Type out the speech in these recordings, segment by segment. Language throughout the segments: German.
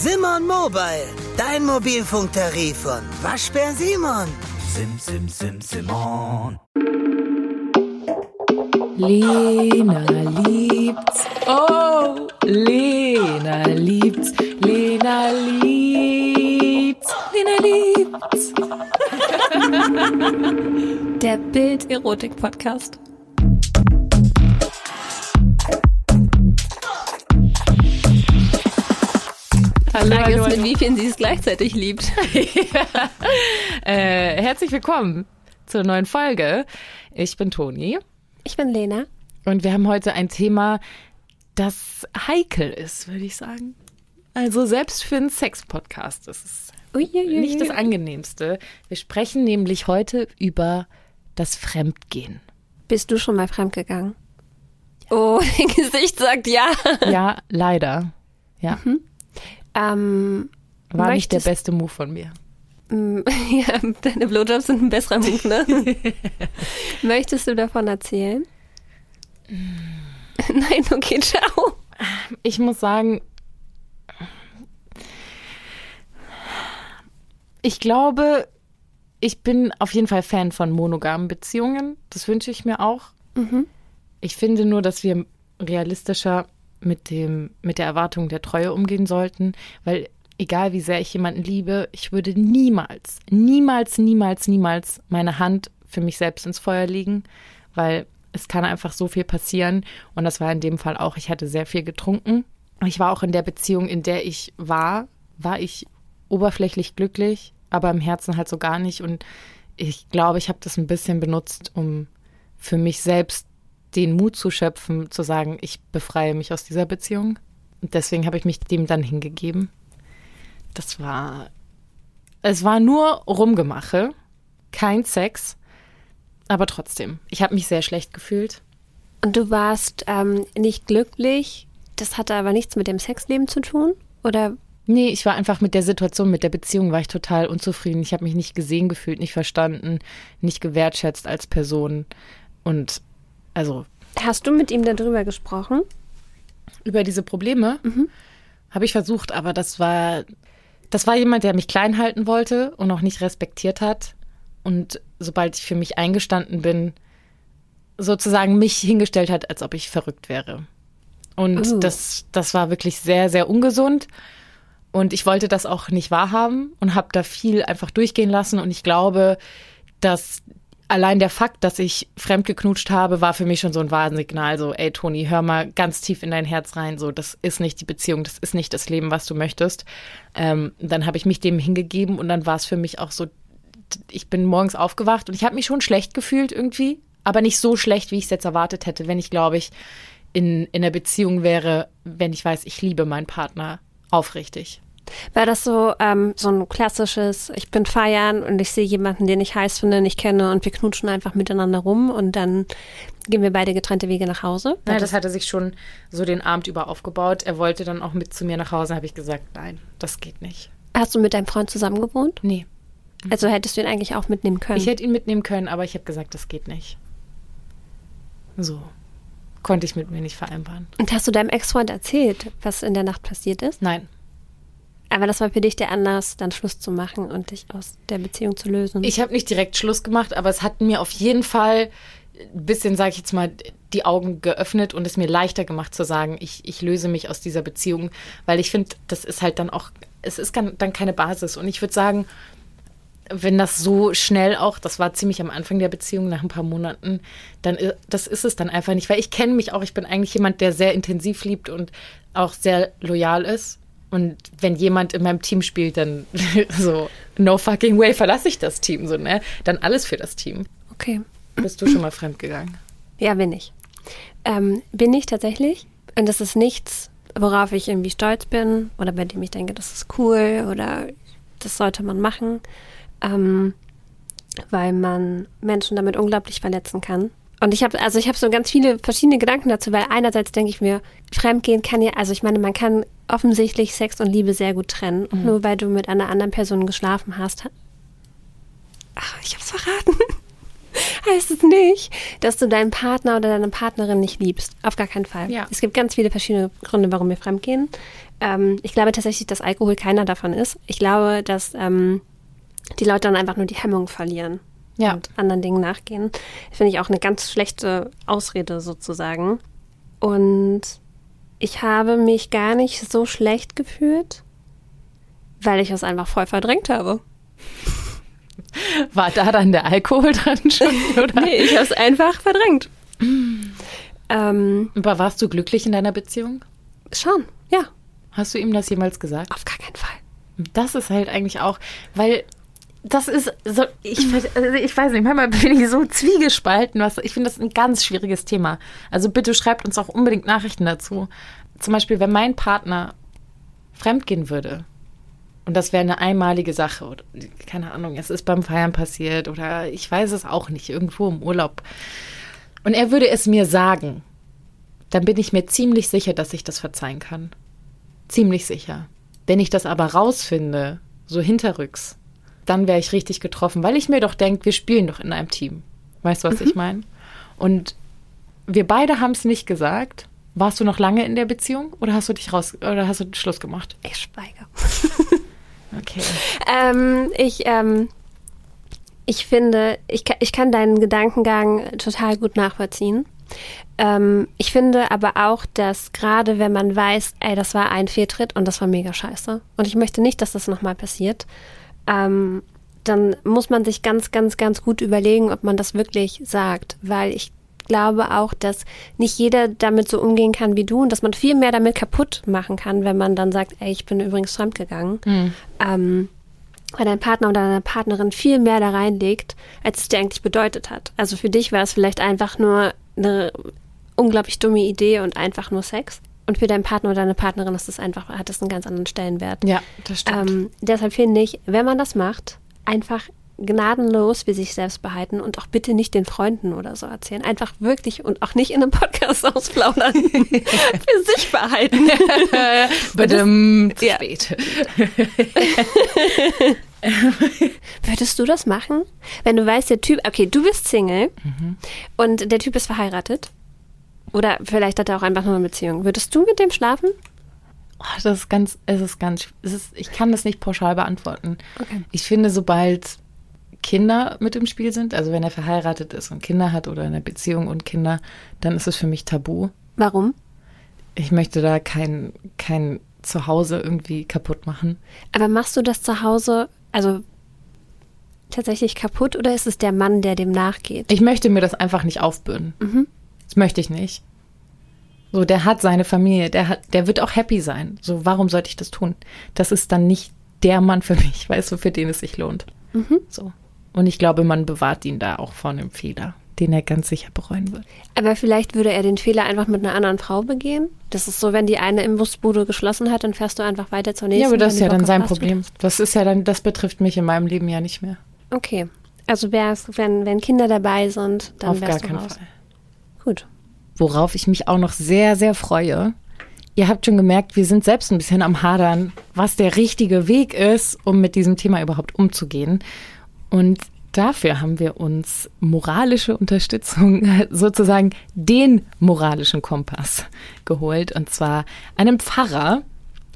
Simon Mobile, dein Mobilfunktarif von Waschbär Simon. Sim, sim, sim, Simon. Lena liebt's. Oh, Lena liebt's. Lena liebt's. Lena liebt's. Der Bild-Erotik-Podcast. Hallo, Frage ist, mit wie vielen sie es gleichzeitig liebt. ja. äh, herzlich willkommen zur neuen Folge. Ich bin Toni. Ich bin Lena. Und wir haben heute ein Thema, das heikel ist, würde ich sagen. Also selbst für einen Sex-Podcast ist es Uiuiui. nicht das Angenehmste. Wir sprechen nämlich heute über das Fremdgehen. Bist du schon mal fremdgegangen? Oh, dein Gesicht sagt ja. Ja, leider. Ja. Mhm. Ähm, War nicht der beste Move von mir. Mm, ja, deine Blowjobs sind ein besserer Move, ne? möchtest du davon erzählen? Nein, okay, ciao. Ich muss sagen, ich glaube, ich bin auf jeden Fall Fan von monogamen Beziehungen. Das wünsche ich mir auch. Mhm. Ich finde nur, dass wir realistischer mit dem, mit der Erwartung der Treue umgehen sollten, weil egal wie sehr ich jemanden liebe, ich würde niemals, niemals, niemals, niemals meine Hand für mich selbst ins Feuer legen, weil es kann einfach so viel passieren. Und das war in dem Fall auch, ich hatte sehr viel getrunken. Ich war auch in der Beziehung, in der ich war, war ich oberflächlich glücklich, aber im Herzen halt so gar nicht. Und ich glaube, ich habe das ein bisschen benutzt, um für mich selbst den Mut zu schöpfen, zu sagen, ich befreie mich aus dieser Beziehung. Und deswegen habe ich mich dem dann hingegeben. Das war, es war nur Rumgemache, kein Sex, aber trotzdem, ich habe mich sehr schlecht gefühlt. Und du warst ähm, nicht glücklich, das hatte aber nichts mit dem Sexleben zu tun? Oder Nee, ich war einfach mit der Situation, mit der Beziehung war ich total unzufrieden. Ich habe mich nicht gesehen gefühlt, nicht verstanden, nicht gewertschätzt als Person. Und also. Hast du mit ihm darüber gesprochen? Über diese Probleme? Mhm. Habe ich versucht, aber das war, das war jemand, der mich klein halten wollte und auch nicht respektiert hat. Und sobald ich für mich eingestanden bin, sozusagen mich hingestellt hat, als ob ich verrückt wäre. Und uh. das, das war wirklich sehr, sehr ungesund. Und ich wollte das auch nicht wahrhaben und habe da viel einfach durchgehen lassen. Und ich glaube, dass allein der Fakt, dass ich fremdgeknutscht habe, war für mich schon so ein Warnsignal. So, ey Toni, hör mal ganz tief in dein Herz rein. So, das ist nicht die Beziehung, das ist nicht das Leben, was du möchtest. Ähm, dann habe ich mich dem hingegeben und dann war es für mich auch so, ich bin morgens aufgewacht und ich habe mich schon schlecht gefühlt irgendwie, aber nicht so schlecht, wie ich es jetzt erwartet hätte, wenn ich, glaube ich, in, in einer Beziehung wäre, wenn ich weiß, ich liebe meinen Partner aufrichtig. War das so, ähm, so ein klassisches, ich bin feiern und ich sehe jemanden, den ich heiß finde, nicht kenne und wir knutschen einfach miteinander rum und dann gehen wir beide getrennte Wege nach Hause? Nein, das, das hatte sich schon so den Abend über aufgebaut. Er wollte dann auch mit zu mir nach Hause, habe ich gesagt, nein, das geht nicht. Hast du mit deinem Freund zusammen gewohnt? Nee. Also hättest du ihn eigentlich auch mitnehmen können? Ich hätte ihn mitnehmen können, aber ich habe gesagt, das geht nicht. So. Konnte ich mit mir nicht vereinbaren. Und hast du deinem Ex-Freund erzählt, was in der Nacht passiert ist? Nein. Aber das war für dich der Anlass, dann Schluss zu machen und dich aus der Beziehung zu lösen. Ich habe nicht direkt Schluss gemacht, aber es hat mir auf jeden Fall ein bisschen, sage ich jetzt mal, die Augen geöffnet und es mir leichter gemacht zu sagen, ich, ich löse mich aus dieser Beziehung, weil ich finde, das ist halt dann auch, es ist dann keine Basis. Und ich würde sagen, wenn das so schnell auch, das war ziemlich am Anfang der Beziehung, nach ein paar Monaten, dann das ist es dann einfach nicht, weil ich kenne mich auch, ich bin eigentlich jemand, der sehr intensiv liebt und auch sehr loyal ist. Und wenn jemand in meinem Team spielt, dann so, no fucking way, verlasse ich das Team, so, ne? Dann alles für das Team. Okay. Bist du schon mal fremdgegangen? Ja, bin ich. Ähm, bin ich tatsächlich. Und das ist nichts, worauf ich irgendwie stolz bin oder bei dem ich denke, das ist cool oder das sollte man machen, ähm, weil man Menschen damit unglaublich verletzen kann. Und ich habe also ich habe so ganz viele verschiedene Gedanken dazu, weil einerseits denke ich mir, Fremdgehen kann ja, also ich meine, man kann offensichtlich Sex und Liebe sehr gut trennen. Und mhm. nur weil du mit einer anderen Person geschlafen hast, ach, ich hab's verraten. heißt es nicht, dass du deinen Partner oder deine Partnerin nicht liebst. Auf gar keinen Fall. Ja. Es gibt ganz viele verschiedene Gründe, warum wir fremdgehen. ähm, ich glaube tatsächlich, dass Alkohol keiner davon ist. Ich glaube, dass ähm, die Leute dann einfach nur die Hemmung verlieren Ja. und anderen Dingen nachgehen. Finde ich auch eine ganz schlechte Ausrede sozusagen. Und ich habe mich gar nicht so schlecht gefühlt, weil ich es einfach voll verdrängt habe. War da dann der Alkohol dran schon, oder? Nee, ich habe es einfach verdrängt. ähm, Aber warst du glücklich in deiner Beziehung? schon, ja, Hast du ihm das jemals gesagt? auf gar keinen Fall. Das ist halt eigentlich auch, weil das ist so, ich, also ich weiß nicht, manchmal bin ich so zwiegespalten, was, ich finde das ein ganz schwieriges Thema. Also bitte schreibt uns auch unbedingt Nachrichten dazu. Zum Beispiel, wenn mein Partner fremdgehen würde und das wäre eine einmalige Sache oder keine Ahnung, es ist beim Feiern passiert oder ich weiß es auch nicht, irgendwo im Urlaub und er würde es mir sagen, dann bin ich mir ziemlich sicher, dass ich das verzeihen kann. Ziemlich sicher. Wenn ich das aber rausfinde, so hinterrücks, dann wäre ich richtig getroffen, weil ich mir doch denke, wir spielen doch in einem Team. Weißt du, was ich meine? Und wir beide haben es nicht gesagt. Warst du noch lange in der Beziehung oder hast du dich raus oder hast du Schluss gemacht? Ich schweige. Okay. Ähm, ich, ähm, ich finde, ich, ich kann deinen Gedankengang total gut nachvollziehen. Ähm, ich finde aber auch, dass gerade wenn man weiß, ey, das war ein Fehltritt und das war mega scheiße und ich möchte nicht, dass das nochmal passiert, ähm, dann muss man sich ganz, ganz, ganz gut überlegen, ob man das wirklich sagt, weil ich glaube auch, dass nicht jeder damit so umgehen kann wie du und dass man viel mehr damit kaputt machen kann, wenn man dann sagt, ey, ich bin übrigens fremdgegangen. Ähm, weil dein Partner oder deine Partnerin viel mehr da reinlegt, als es dir eigentlich bedeutet hat. Also für dich war es vielleicht einfach nur eine unglaublich dumme Idee und einfach nur Sex. Und für deinen Partner oder deine Partnerin ist das einfach, hat das einen ganz anderen Stellenwert. Ja, das stimmt. Ähm, deshalb finde ich, wenn man das macht, einfach gnadenlos für sich selbst behalten und auch bitte nicht den Freunden oder so erzählen. Einfach wirklich und auch nicht in einem Podcast ausplaudern. für sich behalten. Badum, zu spät. Würdest du das machen? Wenn du weißt, der Typ, okay, du bist Single und der Typ ist verheiratet. Oder vielleicht hat er auch einfach nur eine Beziehung. Würdest du mit dem schlafen? Oh, das ist ganz, es ist ganz, es ist, ich kann das nicht pauschal beantworten. Okay. Ich finde, sobald Kinder mit im Spiel sind, also wenn er verheiratet ist und Kinder hat oder in einer Beziehung und Kinder, dann ist es für mich tabu. Warum? Ich möchte da kein, kein Zuhause irgendwie kaputt machen. Aber machst du das zu Hause, also tatsächlich kaputt oder ist es der Mann, der dem nachgeht? Ich möchte mir das einfach nicht aufbürden. Das möchte ich nicht. So, der hat seine Familie, der hat, der wird auch happy sein. So, warum sollte ich das tun? Das ist dann nicht der Mann für mich, weißt du, für den es sich lohnt. So. Und ich glaube, man bewahrt ihn da auch vor einem Fehler, den er ganz sicher bereuen wird. Aber vielleicht würde er den Fehler einfach mit einer anderen Frau begehen. Das ist so, wenn die eine Imbusbude geschlossen hat, dann fährst du einfach weiter zur nächsten. Ja, aber das ist ja dann sein. Problem. Das ist ja dann, das betrifft mich in meinem Leben ja nicht mehr. Okay. Also wär's, wenn, wenn Kinder dabei sind, dann Auf wärst gar du keinen raus. Fall. Gut. Worauf ich mich auch noch sehr, sehr freue. Ihr habt schon gemerkt, wir sind selbst ein bisschen am Hadern, was der richtige Weg ist, um mit diesem Thema überhaupt umzugehen. Und dafür haben wir uns moralische Unterstützung, sozusagen den moralischen Kompass geholt. Und zwar einen Pfarrer.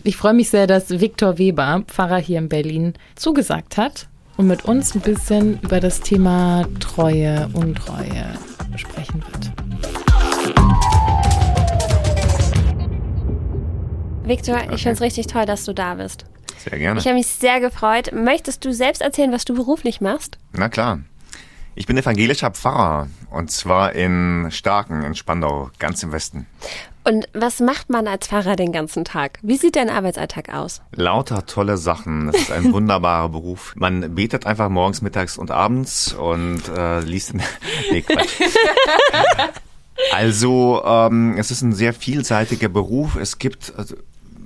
Ich freue mich sehr, dass Viktor Weber, Pfarrer hier in Berlin, zugesagt hat und mit uns ein bisschen über das Thema Treue, Untreue sprechen wird. Victor, ich finde es richtig toll, dass du da bist. Sehr gerne. Ich habe mich sehr gefreut. Möchtest du selbst erzählen, was du beruflich machst? Na klar. Ich bin evangelischer Pfarrer und zwar in Starken, in Spandau, ganz im Westen. Und was macht man als Pfarrer den ganzen Tag? Wie sieht dein Arbeitsalltag aus? Lauter tolle Sachen. Es ist ein wunderbarer Beruf. Man betet einfach morgens, mittags und abends und äh, liest. nee, Quatsch. Also, ähm, es ist ein sehr vielseitiger Beruf. Es gibt, also,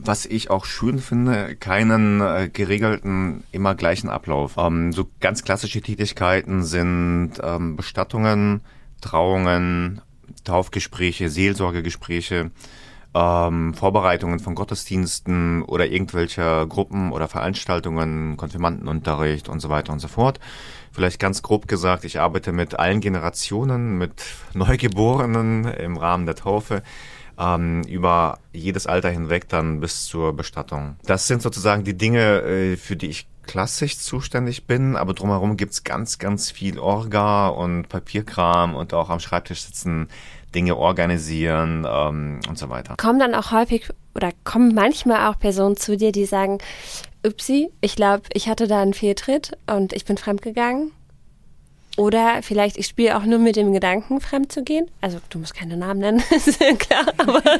was ich auch schön finde, keinen äh, geregelten, immer gleichen Ablauf. Ähm, so ganz klassische Tätigkeiten sind ähm, Bestattungen, Trauungen, Taufgespräche, Seelsorgegespräche, ähm, Vorbereitungen von Gottesdiensten oder irgendwelcher Gruppen oder Veranstaltungen, Konfirmandenunterricht und so weiter und so fort. Vielleicht ganz grob gesagt, ich arbeite mit allen Generationen, mit Neugeborenen im Rahmen der Taufe, ähm, über jedes Alter hinweg dann bis zur Bestattung. Das sind sozusagen die Dinge, äh, für die ich klassisch zuständig bin, aber drumherum gibt's ganz, ganz viel Orga und Papierkram und auch am Schreibtisch sitzen, Dinge organisieren ähm, und so weiter. Kommen dann auch häufig oder kommen manchmal auch Personen zu dir, die sagen, Upsi, ich glaube, ich hatte da einen Fehltritt und ich bin fremdgegangen. Oder vielleicht, ich spiele auch nur mit dem Gedanken, fremd zu gehen. Also du musst keine Namen nennen, ist ja klar, aber.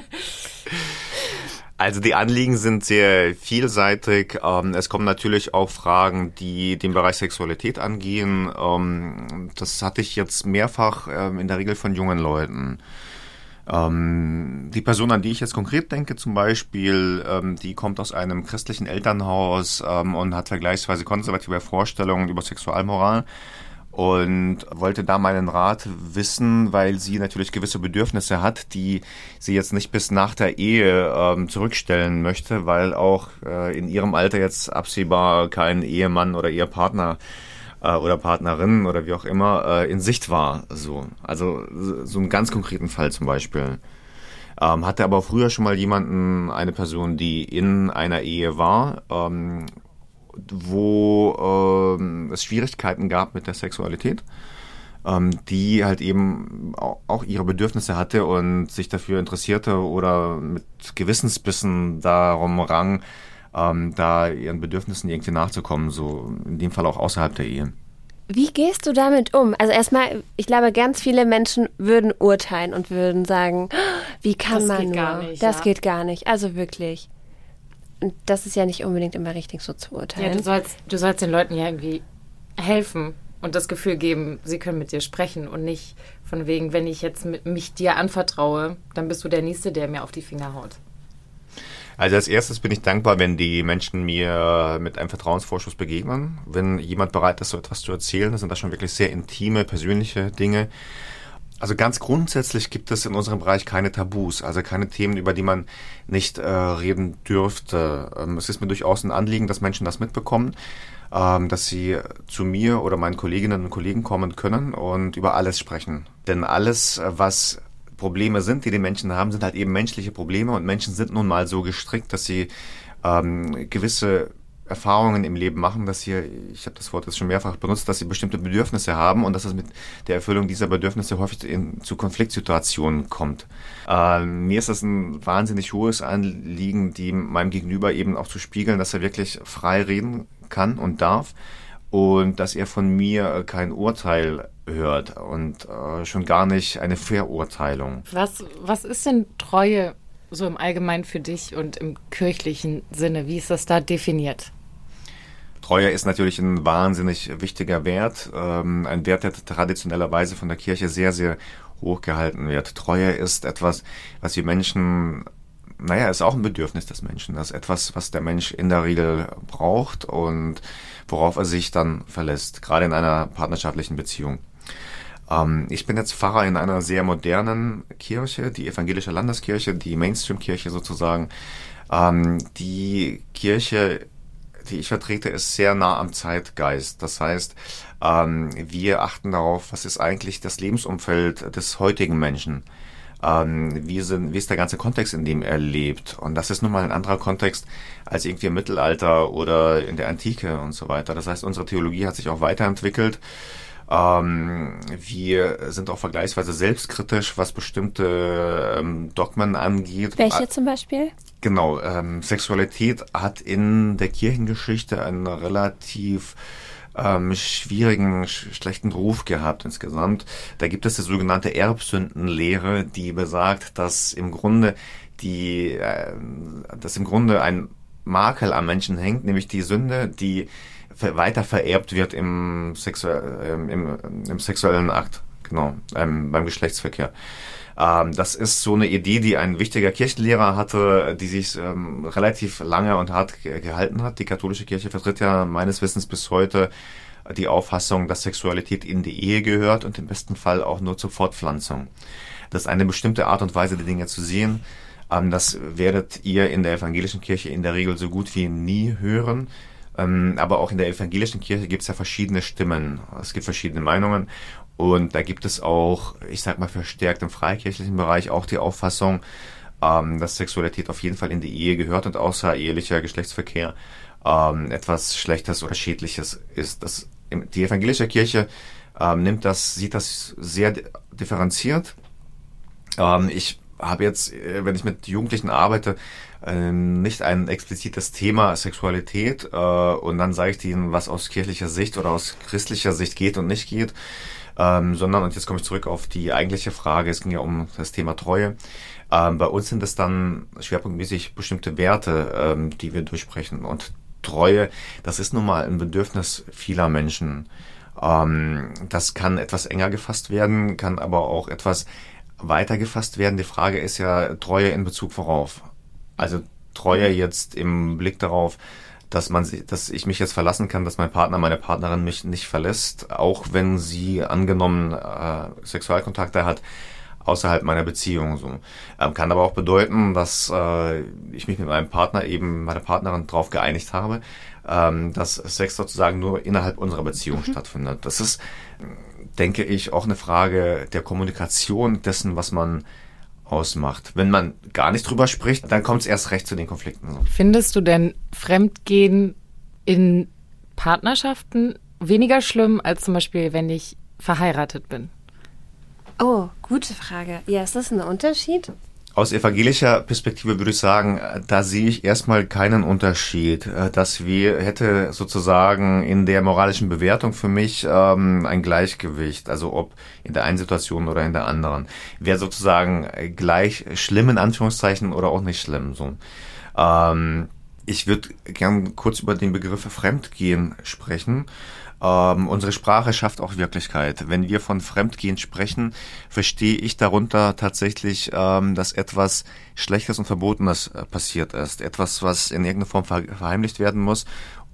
Also die Anliegen sind sehr vielseitig. Ähm, es kommen natürlich auch Fragen, die den Bereich Sexualität angehen. Ähm, das hatte ich jetzt mehrfach ähm, in der Regel von jungen Leuten. die Person, an die ich jetzt konkret denke, zum Beispiel, die kommt aus einem christlichen Elternhaus und hat vergleichsweise konservative Vorstellungen über Sexualmoral und wollte da meinen Rat wissen, weil sie natürlich gewisse Bedürfnisse hat, die sie jetzt nicht bis nach der Ehe ähm, zurückstellen möchte, weil auch äh, in ihrem Alter jetzt absehbar kein Ehemann oder Ehepartner äh, oder Partnerin oder wie auch immer äh, in Sicht war. So, also so einen ganz konkreten Fall zum Beispiel. Ähm, hatte aber früher schon mal jemanden, eine Person, die in einer Ehe war ähm, wo ähm, es Schwierigkeiten gab mit der Sexualität, ähm, die halt eben auch ihre Bedürfnisse hatte und sich dafür interessierte oder mit Gewissensbissen darum rang, ähm, da ihren Bedürfnissen irgendwie nachzukommen, so in dem Fall auch außerhalb der Ehe. Wie gehst du damit um? Also erstmal, ich glaube, ganz viele Menschen würden urteilen und würden sagen, wie kann das man geht nur? Gar nicht, das ja. geht gar nicht. Also wirklich. Und das ist ja nicht unbedingt immer richtig so zu urteilen. Ja, du sollst, du sollst den Leuten ja irgendwie helfen und das Gefühl geben, sie können mit dir sprechen und nicht von wegen, wenn ich jetzt mich dir anvertraue, dann bist du der Nächste, der mir auf die Finger haut. Also als erstes bin ich dankbar, wenn die Menschen mir mit einem Vertrauensvorschuss begegnen. Wenn jemand bereit ist, so etwas zu erzählen, das sind das schon wirklich sehr intime, persönliche Dinge. Also ganz grundsätzlich gibt es in unserem Bereich keine Tabus, also keine Themen, über die man nicht äh, reden dürfte. Ähm, es ist mir durchaus ein Anliegen, dass Menschen das mitbekommen, ähm, dass sie zu mir oder meinen Kolleginnen und Kollegen kommen können und über alles sprechen. Denn alles, was Probleme sind, die die Menschen haben, sind halt eben menschliche Probleme und Menschen sind nun mal so gestrickt, dass sie ähm, gewisse Erfahrungen im Leben machen, dass sie, ich habe das Wort jetzt schon mehrfach benutzt, dass sie bestimmte Bedürfnisse haben und dass es mit der Erfüllung dieser Bedürfnisse häufig in, zu Konfliktsituationen kommt. Äh, mir ist das ein wahnsinnig hohes Anliegen, die meinem Gegenüber eben auch zu spiegeln, dass er wirklich frei reden kann und darf und dass er von mir kein Urteil hört und äh, schon gar nicht eine Verurteilung. Was, was ist denn Treue so im Allgemeinen für dich und im kirchlichen Sinne? Wie ist das da definiert? Treue ist natürlich ein wahnsinnig wichtiger Wert, ähm, ein Wert, der traditionellerweise von der Kirche sehr, sehr hoch gehalten wird. Treue ist etwas, was die Menschen, naja, ist auch ein Bedürfnis des Menschen. Das ist etwas, was der Mensch in der Regel braucht und worauf er sich dann verlässt, gerade in einer partnerschaftlichen Beziehung. Ähm, ich bin jetzt Pfarrer in einer sehr modernen Kirche, die evangelische Landeskirche, die Mainstream-Kirche sozusagen. Ähm, die Kirche die ich vertrete, ist sehr nah am Zeitgeist. Das heißt, ähm, wir achten darauf, was ist eigentlich das Lebensumfeld des heutigen Menschen. Ähm, wie, sind, wie ist der ganze Kontext, in dem er lebt? Und das ist nun mal ein anderer Kontext als irgendwie im Mittelalter oder in der Antike und so weiter. Das heißt, unsere Theologie hat sich auch weiterentwickelt. Ähm, wir sind auch vergleichsweise selbstkritisch, was bestimmte ähm, Dogmen angeht. Welche zum Beispiel? Genau, ähm, Sexualität hat in der Kirchengeschichte einen relativ ähm, schwierigen, sch schlechten Ruf gehabt insgesamt. Da gibt es die sogenannte Erbsündenlehre, die besagt, dass im Grunde die, äh, dass im Grunde ein Makel am Menschen hängt, nämlich die Sünde, die weiter vererbt wird im, Sexu äh, im, im sexuellen Akt, genau, ähm, beim Geschlechtsverkehr. Ähm, das ist so eine Idee, die ein wichtiger Kirchenlehrer hatte, die sich ähm, relativ lange und hart ge gehalten hat. Die katholische Kirche vertritt ja meines Wissens bis heute die Auffassung, dass Sexualität in die Ehe gehört und im besten Fall auch nur zur Fortpflanzung. Das ist eine bestimmte Art und Weise, die Dinge zu sehen. Ähm, das werdet ihr in der evangelischen Kirche in der Regel so gut wie nie hören. Ähm, aber auch in der evangelischen Kirche gibt es ja verschiedene Stimmen. Es gibt verschiedene Meinungen. Und da gibt es auch, ich sag mal, verstärkt im freikirchlichen Bereich auch die Auffassung, ähm, dass Sexualität auf jeden Fall in die Ehe gehört und außerehelicher Geschlechtsverkehr ähm, etwas Schlechtes oder Schädliches ist. Das, die evangelische Kirche ähm, nimmt das, sieht das sehr differenziert. Ähm, ich habe jetzt, äh, wenn ich mit Jugendlichen arbeite, ähm, nicht ein explizites Thema Sexualität äh, und dann sage ich ihnen, was aus kirchlicher Sicht oder aus christlicher Sicht geht und nicht geht, ähm, sondern, und jetzt komme ich zurück auf die eigentliche Frage, es ging ja um das Thema Treue. Ähm, bei uns sind es dann schwerpunktmäßig bestimmte Werte, ähm, die wir durchsprechen. Und Treue, das ist nun mal ein Bedürfnis vieler Menschen. Ähm, das kann etwas enger gefasst werden, kann aber auch etwas weiter gefasst werden. Die Frage ist ja Treue in Bezug worauf. Also Treue jetzt im Blick darauf, dass man, dass ich mich jetzt verlassen kann, dass mein Partner, meine Partnerin mich nicht verlässt, auch wenn sie angenommen äh, Sexualkontakte hat außerhalb meiner Beziehung. So ähm, kann aber auch bedeuten, dass äh, ich mich mit meinem Partner eben meiner Partnerin darauf geeinigt habe, ähm, dass Sex sozusagen nur innerhalb unserer Beziehung mhm. stattfindet. Das ist, denke ich, auch eine Frage der Kommunikation dessen, was man ausmacht. Wenn man gar nicht drüber spricht, dann kommt es erst recht zu den Konflikten. Findest du denn Fremdgehen in Partnerschaften weniger schlimm als zum Beispiel, wenn ich verheiratet bin? Oh, gute Frage. Ja, ist das ein Unterschied? Aus evangelischer Perspektive würde ich sagen, da sehe ich erstmal keinen Unterschied. dass wir hätte sozusagen in der moralischen Bewertung für mich ähm, ein Gleichgewicht, also ob in der einen Situation oder in der anderen. Wäre sozusagen gleich schlimm in Anführungszeichen oder auch nicht schlimm. So. Ähm, ich würde gern kurz über den Begriff Fremdgehen sprechen. Ähm, unsere Sprache schafft auch Wirklichkeit. Wenn wir von Fremdgehen sprechen, verstehe ich darunter tatsächlich, ähm, dass etwas Schlechtes und Verbotenes äh, passiert ist. Etwas, was in irgendeiner Form verheimlicht werden muss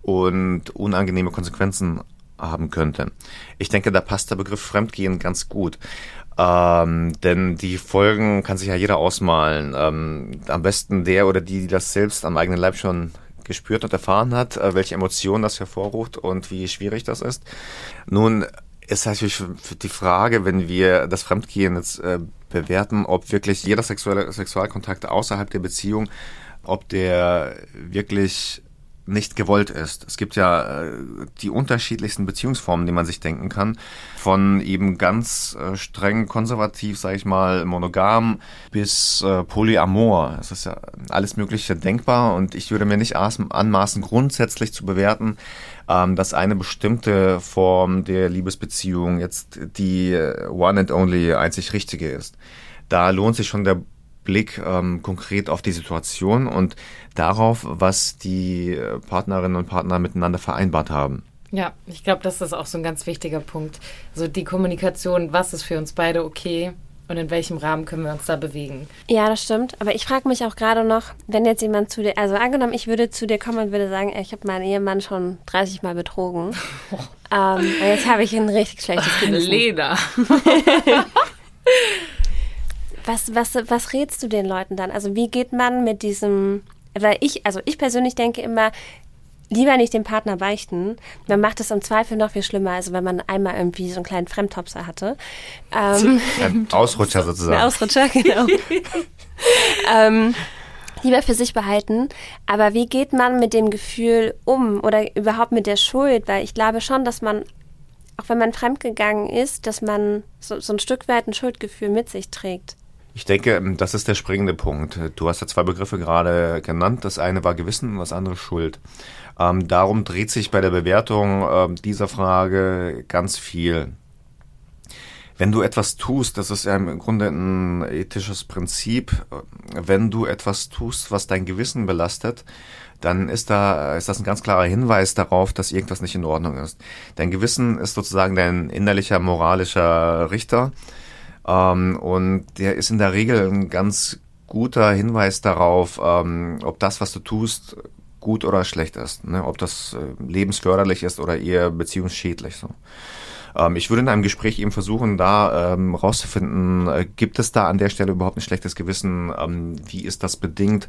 und unangenehme Konsequenzen haben könnte. Ich denke, da passt der Begriff Fremdgehen ganz gut. Ähm, denn die Folgen kann sich ja jeder ausmalen. Ähm, am besten der oder die, die das selbst am eigenen Leib schon gespürt und erfahren hat, äh, welche Emotionen das hervorruft und wie schwierig das ist. Nun ist natürlich die Frage, wenn wir das Fremdgehen jetzt äh, bewerten, ob wirklich jeder sexuelle Sexualkontakt außerhalb der Beziehung, ob der wirklich nicht gewollt ist. Es gibt ja äh, die unterschiedlichsten Beziehungsformen, die man sich denken kann. Von eben ganz äh, streng konservativ, sage ich mal, monogam bis äh, polyamor. Es ist ja alles Mögliche denkbar und ich würde mir nicht anmaßen, grundsätzlich zu bewerten, ähm, dass eine bestimmte Form der Liebesbeziehung jetzt die äh, one and only einzig richtige ist. Da lohnt sich schon der Blick ähm, konkret auf die Situation und darauf, was die äh, Partnerinnen und Partner miteinander vereinbart haben. Ja, ich glaube, das ist auch so ein ganz wichtiger Punkt. So die Kommunikation, was ist für uns beide okay und in welchem Rahmen können wir uns da bewegen. Ja, das stimmt. Aber ich frage mich auch gerade noch, wenn jetzt jemand zu dir, also angenommen, ich würde zu dir kommen und würde sagen, ich habe meinen Ehemann schon 30 Mal betrogen. Oh. Ähm, jetzt habe ich ein richtig schlechtes Gewissen. Leder. Was, was, was rätst du den Leuten dann? Also wie geht man mit diesem, weil ich, also ich persönlich denke immer, lieber nicht den Partner beichten. Man macht es im Zweifel noch viel schlimmer, also wenn man einmal irgendwie so einen kleinen Fremdtopser hatte. Ähm, Ein Ausrutscher sozusagen. Ein Ausrutscher, genau. ähm, lieber für sich behalten. Aber wie geht man mit dem Gefühl um oder überhaupt mit der Schuld? Weil ich glaube schon, dass man, auch wenn man fremdgegangen ist, dass man so, so ein Stück weit ein Schuldgefühl mit sich trägt. Ich denke, ähm, das ist der springende Punkt. Du hast ja zwei Begriffe gerade genannt. Das eine war Gewissen und das andere Schuld. Ähm, darum dreht sich bei der Bewertung äh, dieser Frage ganz viel. Wenn du etwas tust, das ist ja im Grunde ein ethisches Prinzip, wenn du etwas tust, was dein Gewissen belastet, dann ist da ist das ein ganz klarer Hinweis darauf, dass irgendwas nicht in Ordnung ist. Dein Gewissen ist sozusagen dein innerlicher moralischer Richter ähm, und der ist in der Regel ein ganz guter Hinweis darauf, ähm, ob das, was du tust, gut oder schlecht ist. Ne? Ob das äh, lebensförderlich ist oder eher beziehungsschädlich. So. Ähm, ich würde in einem Gespräch eben versuchen, da ähm, rauszufinden, äh, gibt es da an der Stelle überhaupt ein schlechtes Gewissen? Ähm, wie ist das bedingt?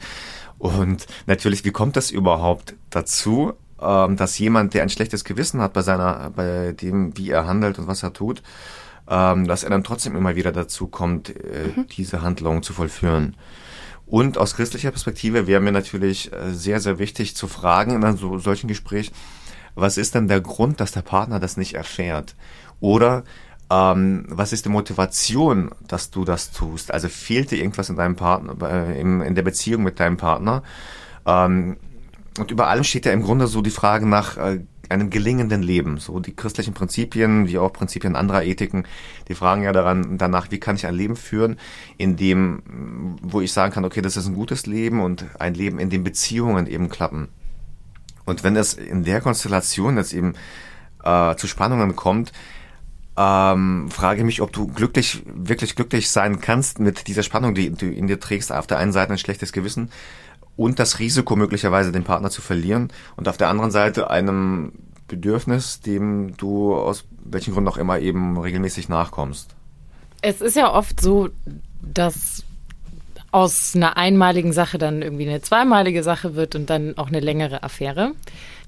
Und natürlich, wie kommt das überhaupt dazu? ähm, dass jemand, der ein schlechtes Gewissen hat bei seiner, bei dem, wie er handelt und was er tut, ähm, dass er dann trotzdem immer wieder dazu kommt, äh, mhm. diese Handlung zu vollführen. Und aus christlicher Perspektive wäre mir natürlich äh, sehr, sehr wichtig zu fragen in einem so, solchen Gespräch, was ist denn der Grund, dass der Partner das nicht erfährt? Oder ähm, was ist die Motivation, dass du das tust? Also fehlt dir irgendwas in deinem Partner, äh, in, in der Beziehung mit deinem Partner? Ähm, und über allem steht ja im Grunde so die Frage nach äh, einem gelingenden Leben. So die christlichen Prinzipien, wie auch Prinzipien anderer Ethiken, die fragen ja daran, danach, wie kann ich ein Leben führen, in dem, wo ich sagen kann, okay, das ist ein gutes Leben und ein Leben, in dem Beziehungen eben klappen. Und wenn es in der Konstellation jetzt eben äh, zu Spannungen kommt, ähm, frage ich mich, ob du glücklich, wirklich glücklich sein kannst mit dieser Spannung, die du in dir trägst. Auf der einen Seite ein schlechtes Gewissen und das Risiko möglicherweise den Partner zu verlieren und auf der anderen Seite einem Bedürfnis, dem du aus welchen Gründen auch immer eben regelmäßig nachkommst. Es ist ja oft so, dass aus einer einmaligen Sache dann irgendwie eine zweimalige Sache wird und dann auch eine längere Affäre.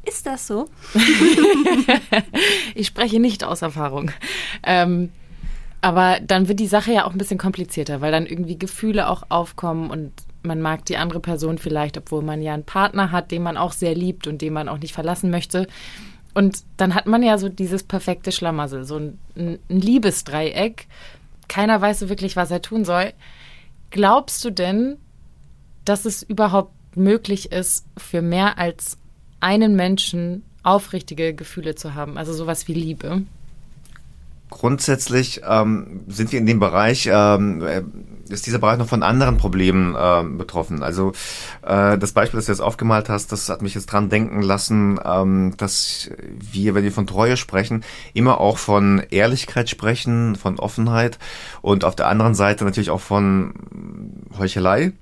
Ist das so? ich spreche nicht aus Erfahrung. Ähm, aber dann wird die Sache ja auch ein bisschen komplizierter, weil dann irgendwie Gefühle auch aufkommen und man mag die andere Person vielleicht, obwohl man ja einen Partner hat, den man auch sehr liebt und den man auch nicht verlassen möchte. Und dann hat man ja so dieses perfekte Schlamassel, so ein, ein Liebesdreieck. Keiner weiß so wirklich, was er tun soll. Glaubst du denn, dass es überhaupt möglich ist, für mehr als einen Menschen aufrichtige Gefühle zu haben? Also sowas wie Liebe? Grundsätzlich ähm, sind wir in dem Bereich, ähm, äh, ist dieser Bereich noch von anderen Problemen äh, betroffen. Also äh, das Beispiel, das du jetzt aufgemalt hast, das hat mich jetzt dran denken lassen, ähm, dass wir, wenn wir von Treue sprechen, immer auch von Ehrlichkeit sprechen, von Offenheit und auf der anderen Seite natürlich auch von Heuchelei.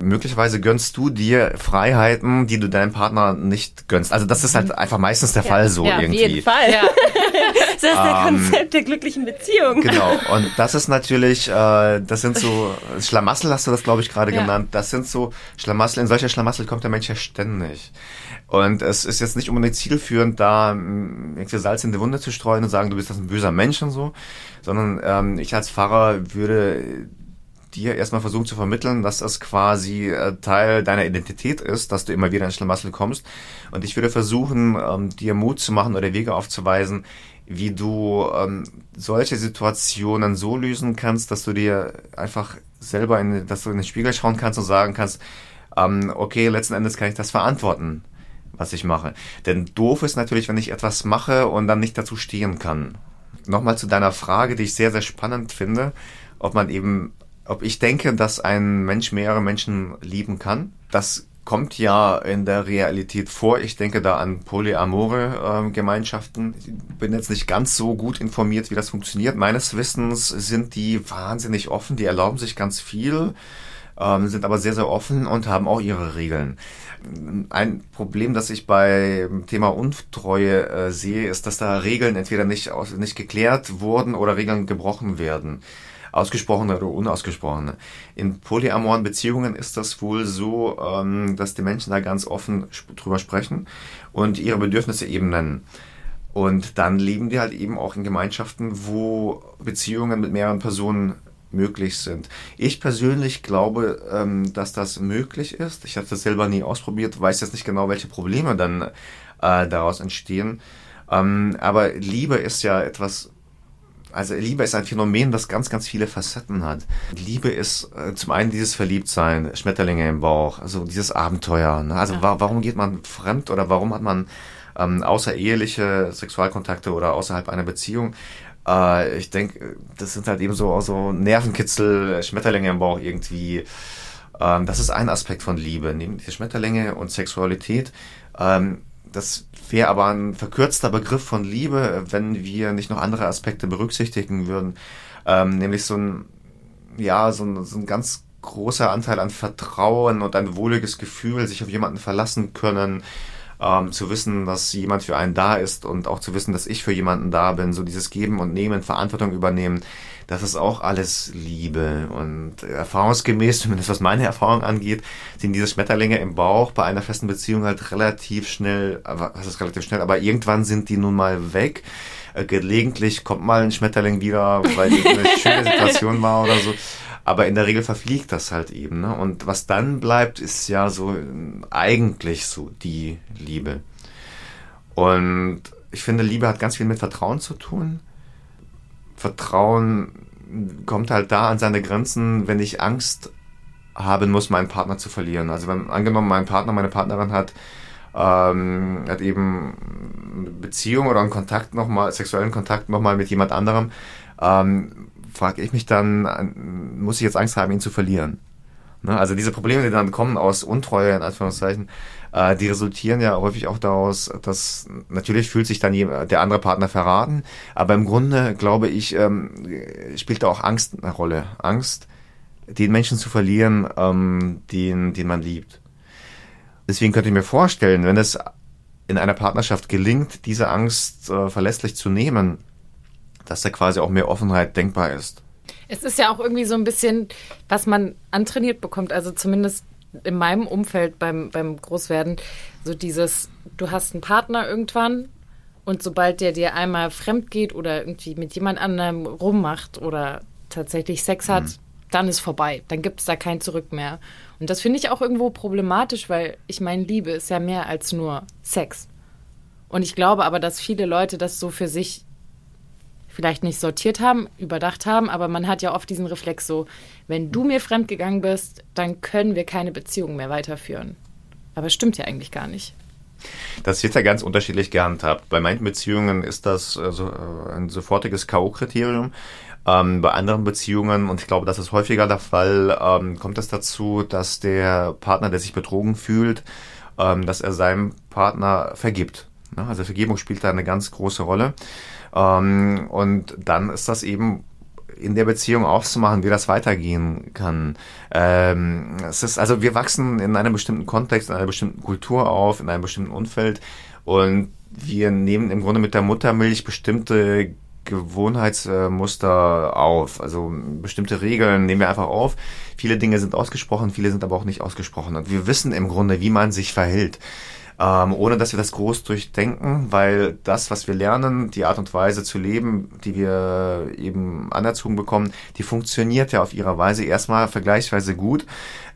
Möglicherweise gönnst du dir Freiheiten, die du deinem Partner nicht gönnst. Also das ist halt einfach meistens der ja. Fall so ja, irgendwie. Auf jeden Fall. Ja. das ist der ähm, Konzept der glücklichen Beziehung. Genau. Und das ist natürlich, äh, das sind so Schlamassel hast du das glaube ich gerade ja. genannt. Das sind so Schlamassel. In solcher Schlamassel kommt der Mensch ja ständig. Und es ist jetzt nicht unbedingt zielführend, da irgendwie Salz in die Wunde zu streuen und sagen, du bist das ein böser Mensch und so, sondern ähm, ich als Pfarrer würde dir erstmal versuchen zu vermitteln, dass das quasi äh, Teil deiner Identität ist, dass du immer wieder in Schlamassel kommst. Und ich würde versuchen, ähm, dir Mut zu machen oder Wege aufzuweisen, wie du ähm, solche Situationen so lösen kannst, dass du dir einfach selber in, dass du in den Spiegel schauen kannst und sagen kannst, ähm, okay, letzten Endes kann ich das verantworten, was ich mache. Denn doof ist natürlich, wenn ich etwas mache und dann nicht dazu stehen kann. Nochmal zu deiner Frage, die ich sehr, sehr spannend finde, ob man eben ob ich denke, dass ein Mensch mehrere Menschen lieben kann. Das kommt ja in der Realität vor. Ich denke da an polyamore äh, Gemeinschaften. Ich bin jetzt nicht ganz so gut informiert, wie das funktioniert. Meines Wissens sind die wahnsinnig offen, die erlauben sich ganz viel, ähm, sind aber sehr, sehr offen und haben auch ihre Regeln. Ein Problem, das ich beim Thema Untreue äh, sehe, ist, dass da Regeln entweder nicht, nicht geklärt wurden oder Regeln gebrochen werden ausgesprochene oder unausgesprochene. In polyamoren Beziehungen ist das wohl so, ähm, dass die Menschen da ganz offen drüber sprechen und ihre Bedürfnisse eben nennen. Und dann leben die halt eben auch in Gemeinschaften, wo Beziehungen mit mehreren Personen möglich sind. Ich persönlich glaube, ähm, dass das möglich ist. Ich habe das selber nie ausprobiert, weiß jetzt nicht genau, welche Probleme dann äh, daraus entstehen. Ähm, aber Liebe ist ja etwas also Liebe ist ein Phänomen, das ganz, ganz viele Facetten hat. Liebe ist äh, zum einen dieses Verliebtsein, Schmetterlinge im Bauch, also dieses Abenteuer. Ne? Also ja. wa warum geht man fremd oder warum hat man ähm, außereheliche Sexualkontakte oder außerhalb einer Beziehung? Äh, ich denke, das sind halt eben so, so Nervenkitzel, Schmetterlinge im Bauch irgendwie. Ähm, das ist ein Aspekt von Liebe, neben die Schmetterlinge und Sexualität. Ähm, das wäre aber ein verkürzter Begriff von Liebe, wenn wir nicht noch andere Aspekte berücksichtigen würden. Ähm, nämlich so ein, ja, so ein, so ein ganz großer Anteil an Vertrauen und ein wohliges Gefühl, sich auf jemanden verlassen können, ähm, zu wissen, dass jemand für einen da ist und auch zu wissen, dass ich für jemanden da bin, so dieses Geben und Nehmen, Verantwortung übernehmen, das ist auch alles Liebe. Und erfahrungsgemäß, zumindest was meine Erfahrung angeht, sind diese Schmetterlinge im Bauch bei einer festen Beziehung halt relativ schnell, was ist relativ schnell, aber irgendwann sind die nun mal weg. Äh, gelegentlich kommt mal ein Schmetterling wieder, weil es eine schöne Situation war oder so. Aber in der Regel verfliegt das halt eben. Ne? Und was dann bleibt, ist ja so eigentlich so die Liebe. Und ich finde, Liebe hat ganz viel mit Vertrauen zu tun. Vertrauen kommt halt da an seine Grenzen, wenn ich Angst haben muss, meinen Partner zu verlieren. Also wenn angenommen mein Partner, meine Partnerin hat, ähm, hat eben eine Beziehung oder einen Kontakt nochmal, sexuellen Kontakt nochmal mit jemand anderem, ähm, frage ich mich dann, muss ich jetzt Angst haben, ihn zu verlieren? Ne? Also diese Probleme, die dann kommen aus Untreue, in Anführungszeichen, äh, die resultieren ja häufig auch daraus, dass natürlich fühlt sich dann der andere Partner verraten, aber im Grunde, glaube ich, ähm, spielt da auch Angst eine Rolle. Angst, den Menschen zu verlieren, ähm, den, den man liebt. Deswegen könnte ich mir vorstellen, wenn es in einer Partnerschaft gelingt, diese Angst äh, verlässlich zu nehmen, dass da quasi auch mehr Offenheit denkbar ist. Es ist ja auch irgendwie so ein bisschen, was man antrainiert bekommt, also zumindest in meinem Umfeld beim, beim Großwerden, so dieses, du hast einen Partner irgendwann und sobald der dir einmal fremd geht oder irgendwie mit jemand anderem rummacht oder tatsächlich Sex hat, mhm. dann ist vorbei. Dann gibt es da kein Zurück mehr. Und das finde ich auch irgendwo problematisch, weil ich meine, Liebe ist ja mehr als nur Sex. Und ich glaube aber, dass viele Leute das so für sich vielleicht nicht sortiert haben, überdacht haben, aber man hat ja oft diesen Reflex so, wenn du mir fremdgegangen bist, dann können wir keine Beziehung mehr weiterführen. Aber es stimmt ja eigentlich gar nicht. Das wird ja ganz unterschiedlich gehandhabt. Bei manchen Beziehungen ist das also ein sofortiges K.O.-Kriterium. Ähm, bei anderen Beziehungen, und ich glaube, das ist häufiger der Fall, ähm, kommt es dazu, dass der Partner, der sich betrogen fühlt, ähm, dass er seinem Partner vergibt. Ne? Also Vergebung spielt da eine ganz große Rolle. Ähm, und dann ist das eben in der Beziehung aufzumachen, wie das weitergehen kann. Ähm, es ist, also wir wachsen in einem bestimmten Kontext, in einer bestimmten Kultur auf, in einem bestimmten Umfeld und wir nehmen im Grunde mit der Muttermilch bestimmte Gewohnheitsmuster auf. Also bestimmte Regeln nehmen wir einfach auf. Viele Dinge sind ausgesprochen, viele sind aber auch nicht ausgesprochen. Und wir wissen im Grunde, wie man sich verhält ähm, ohne dass wir das groß durchdenken, weil das, was wir lernen, die Art und Weise zu leben, die wir eben anerzogen bekommen, die funktioniert ja auf ihrer Weise erstmal vergleichsweise gut,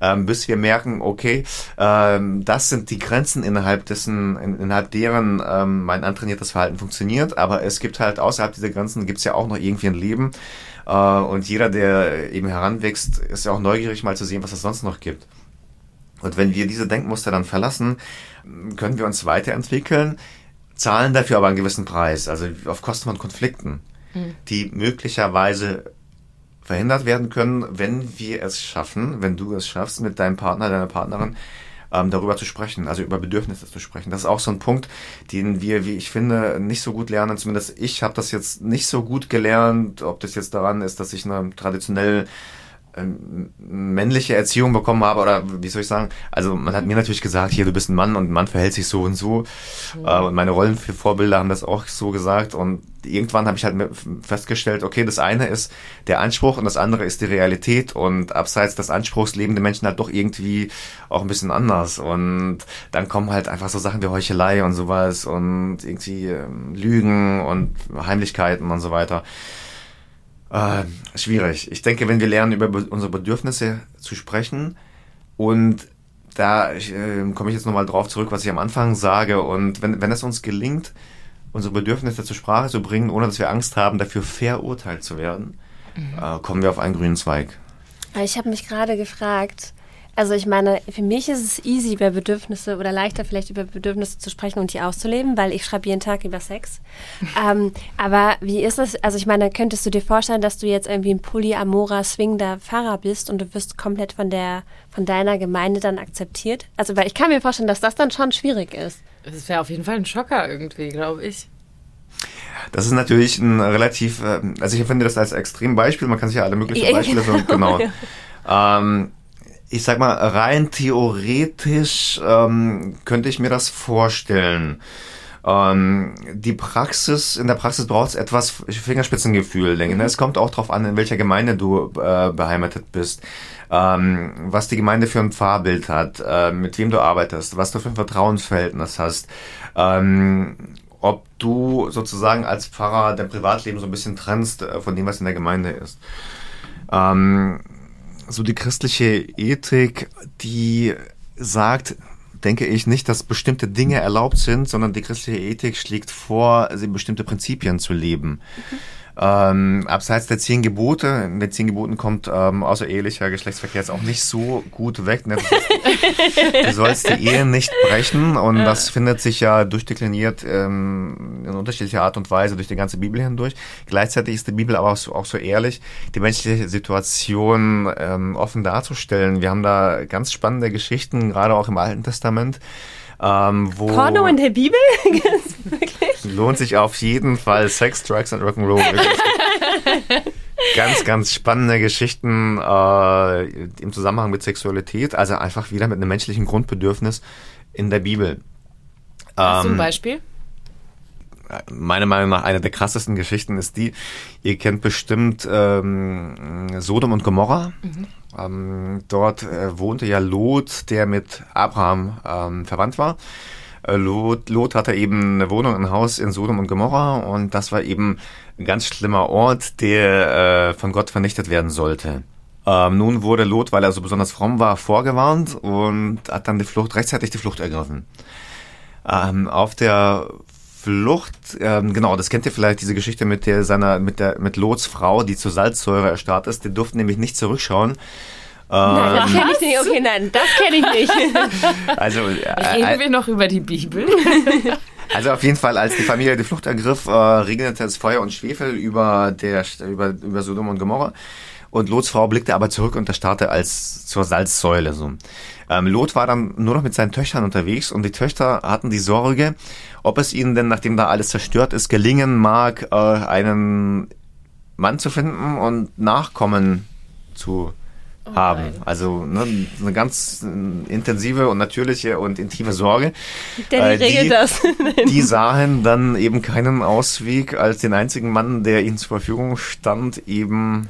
ähm, bis wir merken, okay, ähm, das sind die Grenzen innerhalb dessen, in, innerhalb deren ähm, mein antrainiertes Verhalten funktioniert, aber es gibt halt außerhalb dieser Grenzen gibt's ja auch noch irgendwie ein Leben äh, und jeder, der eben heranwächst, ist ja auch neugierig mal zu sehen, was es sonst noch gibt. Und wenn wir diese Denkmuster dann verlassen, können wir uns weiterentwickeln, zahlen dafür aber einen gewissen Preis, also auf Kosten von Konflikten, mhm. die möglicherweise verhindert werden können, wenn wir es schaffen, wenn du es schaffst, mit deinem Partner, deiner Partnerin ähm, darüber zu sprechen, also über Bedürfnisse zu sprechen. Das ist auch so ein Punkt, den wir, wie ich finde, nicht so gut lernen. Zumindest ich habe das jetzt nicht so gut gelernt, ob das jetzt daran ist, dass ich eine traditionell ähm, männliche Erziehung bekommen habe oder wie soll ich sagen, also man hat mir natürlich gesagt, hier du bist ein Mann und ein Mann verhält sich so und so. Mhm. äh, und meine Rollenvorbilder haben das auch so gesagt. Und irgendwann habe ich halt festgestellt, okay, das eine ist der Anspruch und das andere ist die Realität. Und abseits des Anspruchs leben die Menschen halt doch irgendwie auch ein bisschen anders. Und dann kommen halt einfach so Sachen wie Heuchelei und sowas und irgendwie äh, Lügen und Heimlichkeiten und so weiter. Äh, schwierig. Ich denke, wenn wir lernen, über unsere Bedürfnisse zu sprechen und da äh, komme ich jetzt nochmal drauf zurück, was ich am Anfang sage. Und wenn, wenn es uns gelingt, unsere Bedürfnisse zur Sprache zu bringen, ohne dass wir Angst haben, dafür verurteilt zu werden, mhm. äh, kommen wir auf einen grünen Zweig. Ich habe mich gerade gefragt, also ich meine, für mich ist es easy, über Bedürfnisse oder leichter vielleicht über Bedürfnisse zu sprechen und die auszuleben, weil ich schreibe jeden Tag über Sex. ähm, aber wie ist es, also ich meine, könntest du dir vorstellen, dass du jetzt irgendwie ein polyamorer, swingender Pfarrer bist und du wirst komplett von der, von deiner Gemeinde dann akzeptiert? Also weil ich kann mir vorstellen, dass das dann schon schwierig ist. Das wäre auf jeden Fall ein Schocker irgendwie, glaube ich. Das ist natürlich ein relativ, äh, also ich finde das als Extrembeispiel, man kann sich ja alle möglichen Beispiele so, genau. ähm, ich sag mal, rein theoretisch ähm, könnte ich mir das vorstellen. Ähm, die Praxis, in der Praxis braucht es etwas Fingerspitzengefühl, denke ich. Mhm. Es kommt auch darauf an, in welcher Gemeinde du äh, beheimatet bist, ähm, was die Gemeinde für ein Fahrbild hat, äh, mit wem du arbeitest, was du für ein Vertrauensverhältnis hast. Ähm, ob du sozusagen als Pfarrer dein Privatleben so ein bisschen trennst äh, von dem, was in der Gemeinde ist. Ähm, so die christliche Ethik, die sagt, denke ich nicht, dass bestimmte Dinge erlaubt sind, sondern die christliche Ethik schlägt vor, bestimmte Prinzipien zu leben. Mhm. Ähm, abseits der zehn Gebote, in den zehn Geboten kommt ähm, außerehelicher Geschlechtsverkehr jetzt auch nicht so gut weg. Ne? Du sollst die Ehe nicht brechen und das findet sich ja durchdekliniert ähm, in unterschiedlicher Art und Weise durch die ganze Bibel hindurch. Gleichzeitig ist die Bibel aber auch so, auch so ehrlich, die menschliche Situation ähm, offen darzustellen. Wir haben da ganz spannende Geschichten, gerade auch im Alten Testament. Ähm, wo Porno in der Bibel? lohnt sich auf jeden Fall. Sex, Drugs und Rock'n'Roll. ganz, ganz spannende Geschichten äh, im Zusammenhang mit Sexualität. Also einfach wieder mit einem menschlichen Grundbedürfnis in der Bibel. Ähm, Beispiel? meiner Meinung nach eine der krassesten Geschichten ist die, ihr kennt bestimmt ähm, Sodom und Gomorra. Mhm. Ähm, dort äh, wohnte ja Lot, der mit Abraham ähm, verwandt war. Äh, Lot, Lot hatte eben eine Wohnung, ein Haus in Sodom und Gomorra und das war eben ein ganz schlimmer Ort, der äh, von Gott vernichtet werden sollte. Ähm, nun wurde Lot, weil er so besonders fromm war, vorgewarnt und hat dann die Flucht, rechtzeitig die Flucht ergriffen. Ähm, auf der Flucht, ähm, genau, das kennt ihr vielleicht, diese Geschichte mit der seiner, mit der, mit Lots Frau, die zur Salzsäure erstarrt ist, die durften nämlich nicht zurückschauen. Nein, das ähm, kenne ich nicht. Okay, nein, das kenne ich nicht. Also, äh, Reden äh, wir noch über die Bibel? Also auf jeden Fall, als die Familie die Flucht ergriff, äh, regnete es Feuer und Schwefel über, der, über, über Sodom und Gomorra. Und Lots Frau blickte aber zurück und erstarrte als zur Salzsäule. So. Ähm, Lot war dann nur noch mit seinen Töchtern unterwegs und die Töchter hatten die Sorge, ob es ihnen denn, nachdem da alles zerstört ist, gelingen mag, äh, einen Mann zu finden und Nachkommen zu oh haben. Also ne, eine ganz intensive und natürliche und intime Sorge. Der äh, regelt das. die sahen dann eben keinen Ausweg, als den einzigen Mann, der ihnen zur Verfügung stand, eben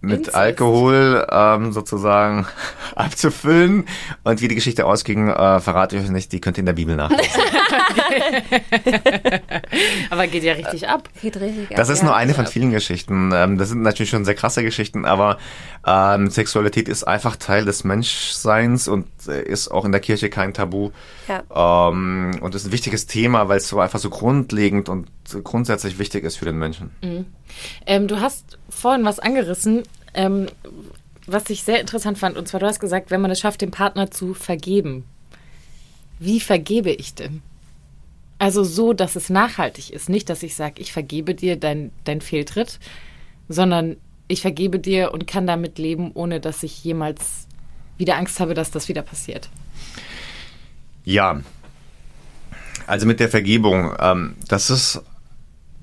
mit Inzest. Alkohol ähm, sozusagen abzufüllen. Und wie die Geschichte ausging, äh, verrate ich euch nicht, die könnt ihr in der Bibel nachlesen. aber geht ja richtig ab. Geht richtig ab. Das ist ja, nur eine von vielen Geschichten. Ähm, das sind natürlich schon sehr krasse Geschichten, aber ähm, Sexualität ist einfach Teil des Menschseins und äh, ist auch in der Kirche kein Tabu. Ja. Ähm, und ist ein wichtiges Thema, weil es so einfach so grundlegend und grundsätzlich wichtig ist für den Menschen. Mhm. Ähm, du hast vorhin was angerissen, ähm, was ich sehr interessant fand. Und zwar, du hast gesagt, wenn man es schafft, dem Partner zu vergeben. Wie vergebe ich denn? Also so, dass es nachhaltig ist. Nicht, dass ich sage, ich vergebe dir dein, dein Fehltritt, sondern ich vergebe dir und kann damit leben, ohne dass ich jemals wieder Angst habe, dass das wieder passiert. Ja. Also mit der Vergebung. Ähm, das ist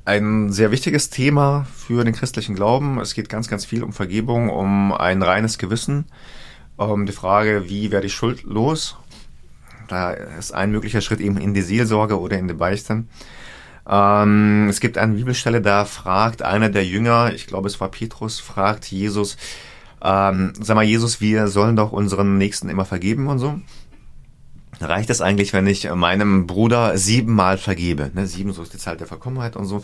ein sehr wichtiges Thema für den christlichen Glauben. Es geht ganz, ganz viel um Vergebung, um ein reines Gewissen, um die Frage, wie werde ich schuldlos? Da ist ein möglicher Schritt eben in die Seelsorge oder in die Beichte. Ähm, es gibt eine Bibelstelle, da fragt einer der Jünger, ich glaube es war Petrus, fragt Jesus, ähm, sag mal Jesus, wir sollen doch unseren Nächsten immer vergeben und so. Reicht es eigentlich, wenn ich meinem Bruder siebenmal vergebe? Ne, sieben, so ist die Zahl der Vollkommenheit und so.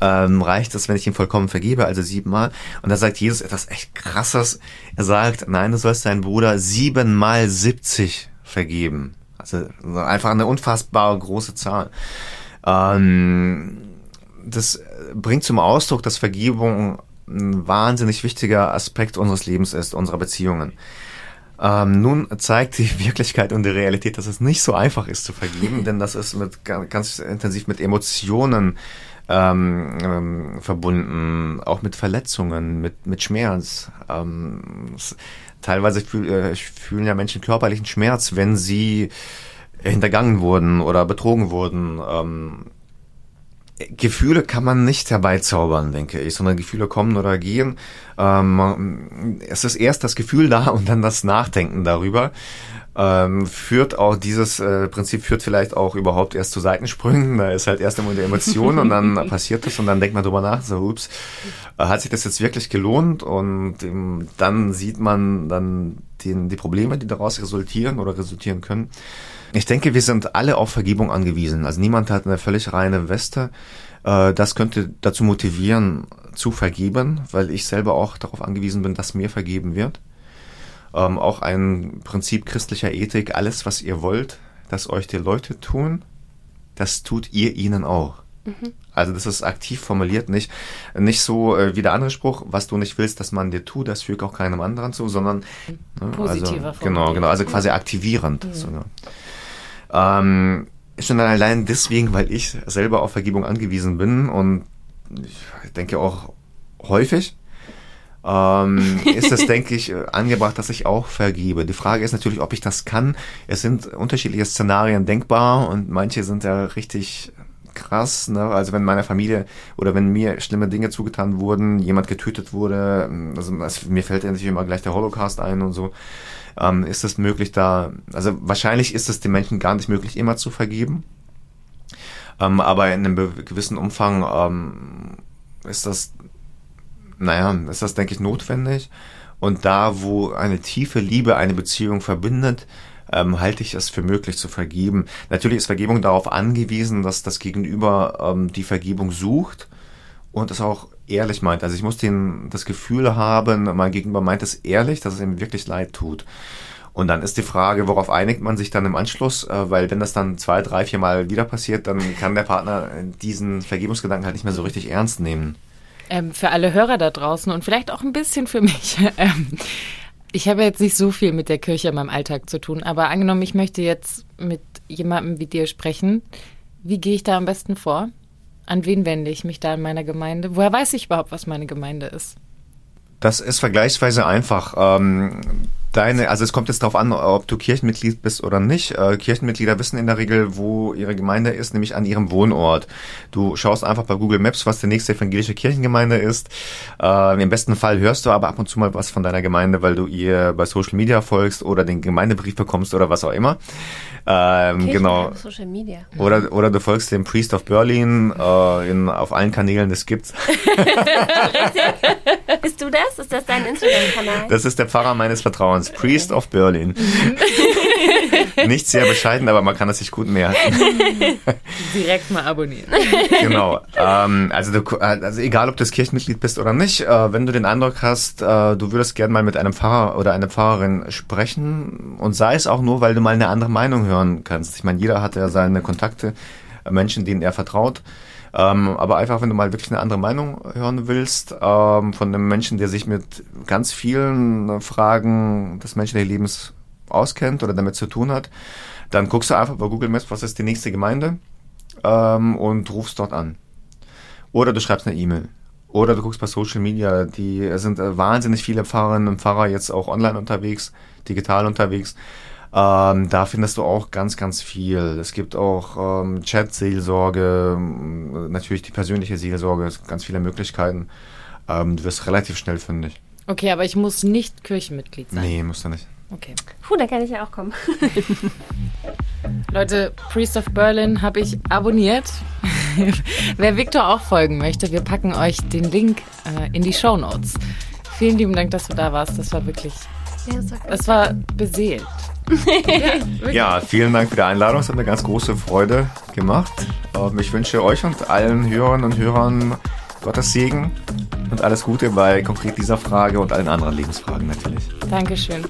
Ähm, reicht es, wenn ich ihm vollkommen vergebe, also siebenmal? Und da sagt Jesus etwas echt krasses. Er sagt, nein, du sollst deinen Bruder siebenmal siebzig vergeben. Also einfach eine unfassbar große Zahl. Ähm, das bringt zum Ausdruck, dass Vergebung ein wahnsinnig wichtiger Aspekt unseres Lebens ist, unserer Beziehungen. Ähm, nun zeigt die Wirklichkeit und die Realität, dass es nicht so einfach ist zu vergeben, denn das ist mit ganz intensiv mit Emotionen ähm, ähm, verbunden, auch mit Verletzungen, mit, mit Schmerz. Ähm, teilweise fühl, äh, fühlen ja Menschen körperlichen Schmerz, wenn sie hintergangen wurden oder betrogen wurden. Ähm, Gefühle kann man nicht herbeizaubern, denke ich, sondern Gefühle kommen oder gehen. Ähm, es ist erst das Gefühl da und dann das Nachdenken darüber. Ähm, führt auch dieses äh, Prinzip führt vielleicht auch überhaupt erst zu Seitensprüngen. Da ist halt erst einmal die Emotion und dann passiert das und dann denkt man drüber nach, so ups, äh, hat sich das jetzt wirklich gelohnt? Und ähm, dann sieht man dann den, die Probleme, die daraus resultieren oder resultieren können. Ich denke, wir sind alle auf Vergebung angewiesen. Also niemand hat eine völlig reine Weste. Äh, das könnte dazu motivieren, zu vergeben, weil ich selber auch darauf angewiesen bin, dass mir vergeben wird. Ähm, auch ein Prinzip christlicher Ethik, alles, was ihr wollt, dass euch die Leute tun, das tut ihr ihnen auch. Mhm. Also das ist aktiv formuliert, nicht, nicht so äh, wie der andere Spruch, was du nicht willst, dass man dir tut, das fügt auch keinem anderen zu, sondern ne, positiver also, Genau, genau, also quasi aktivierend. Mhm. Sogar. Ähm, schon allein deswegen, weil ich selber auf Vergebung angewiesen bin und ich denke auch häufig, ähm, ist es, denke ich, angebracht, dass ich auch vergebe. Die Frage ist natürlich, ob ich das kann. Es sind unterschiedliche Szenarien denkbar und manche sind ja richtig krass. Ne? Also wenn meiner Familie oder wenn mir schlimme Dinge zugetan wurden, jemand getötet wurde, also, mir fällt natürlich immer gleich der Holocaust ein und so, ähm, ist es möglich da, also wahrscheinlich ist es den Menschen gar nicht möglich, immer zu vergeben. Ähm, aber in einem gewissen Umfang ähm, ist das, naja, ist das, denke ich, notwendig. Und da, wo eine tiefe Liebe eine Beziehung verbindet, ähm, halte ich es für möglich zu vergeben. Natürlich ist Vergebung darauf angewiesen, dass das Gegenüber ähm, die Vergebung sucht und es auch ehrlich meint. Also ich muss den, das Gefühl haben, mein Gegenüber meint es ehrlich, dass es ihm wirklich leid tut. Und dann ist die Frage, worauf einigt man sich dann im Anschluss? Äh, weil wenn das dann zwei, drei, vier Mal wieder passiert, dann kann der Partner diesen Vergebungsgedanken halt nicht mehr so richtig ernst nehmen. Ähm, für alle Hörer da draußen und vielleicht auch ein bisschen für mich. Ähm, ich habe jetzt nicht so viel mit der Kirche in meinem Alltag zu tun, aber angenommen, ich möchte jetzt mit jemandem wie dir sprechen, wie gehe ich da am besten vor? An wen wende ich mich da in meiner Gemeinde? Woher weiß ich überhaupt, was meine Gemeinde ist? Das ist vergleichsweise einfach. Ähm, deine, also es kommt jetzt darauf an, ob du Kirchenmitglied bist oder nicht. Äh, Kirchenmitglieder wissen in der Regel, wo ihre Gemeinde ist, nämlich an ihrem Wohnort. Du schaust einfach bei Google Maps, was die nächste evangelische Kirchengemeinde ist. Äh, Im besten Fall hörst du aber ab und zu mal was von deiner Gemeinde, weil du ihr bei Social Media folgst oder den Gemeindebrief bekommst oder was auch immer. Ähm, genau. Social Media. Oder, oder du folgst dem Priest of Berlin äh, in, auf allen Kanälen, das gibt's. Bist du das? Ist das dein Instagram-Kanal? Das ist der Pfarrer meines Vertrauens. Priest of Berlin. Nicht sehr bescheiden, aber man kann es sich gut merken. Direkt mal abonnieren. Genau. Ähm, also, du, also egal, ob du das Kirchenmitglied bist oder nicht, äh, wenn du den Eindruck hast, äh, du würdest gerne mal mit einem Pfarrer oder einer Pfarrerin sprechen und sei es auch nur, weil du mal eine andere Meinung hören kannst. Ich meine, jeder hat ja seine Kontakte, äh, Menschen, denen er vertraut. Ähm, aber einfach, wenn du mal wirklich eine andere Meinung hören willst, ähm, von einem Menschen, der sich mit ganz vielen Fragen des menschlichen Lebens auskennt oder damit zu tun hat, dann guckst du einfach bei Google Maps, was ist die nächste Gemeinde ähm, und rufst dort an. Oder du schreibst eine E-Mail. Oder du guckst bei Social Media, die sind äh, wahnsinnig viele Pfarrerinnen und Pfarrer jetzt auch online unterwegs, digital unterwegs. Ähm, da findest du auch ganz, ganz viel. Es gibt auch ähm, Chat-Seelsorge, natürlich die persönliche Seelsorge, ganz viele Möglichkeiten. Ähm, du wirst relativ schnell fündig. Okay, aber ich muss nicht Kirchenmitglied sein. Nee, musst du nicht. Okay. Puh, da kann ich ja auch kommen. Leute, Priest of Berlin habe ich abonniert. Wer Victor auch folgen möchte, wir packen euch den Link äh, in die Show Notes. Vielen lieben Dank, dass du da warst. Das war wirklich. Ja, das war, das war beseelt. ja, vielen Dank für die Einladung. Es hat mir ganz große Freude gemacht. Ähm, ich wünsche euch und allen Hörern und Hörern Gottes Segen und alles Gute bei konkret dieser Frage und allen anderen Lebensfragen natürlich. Dankeschön.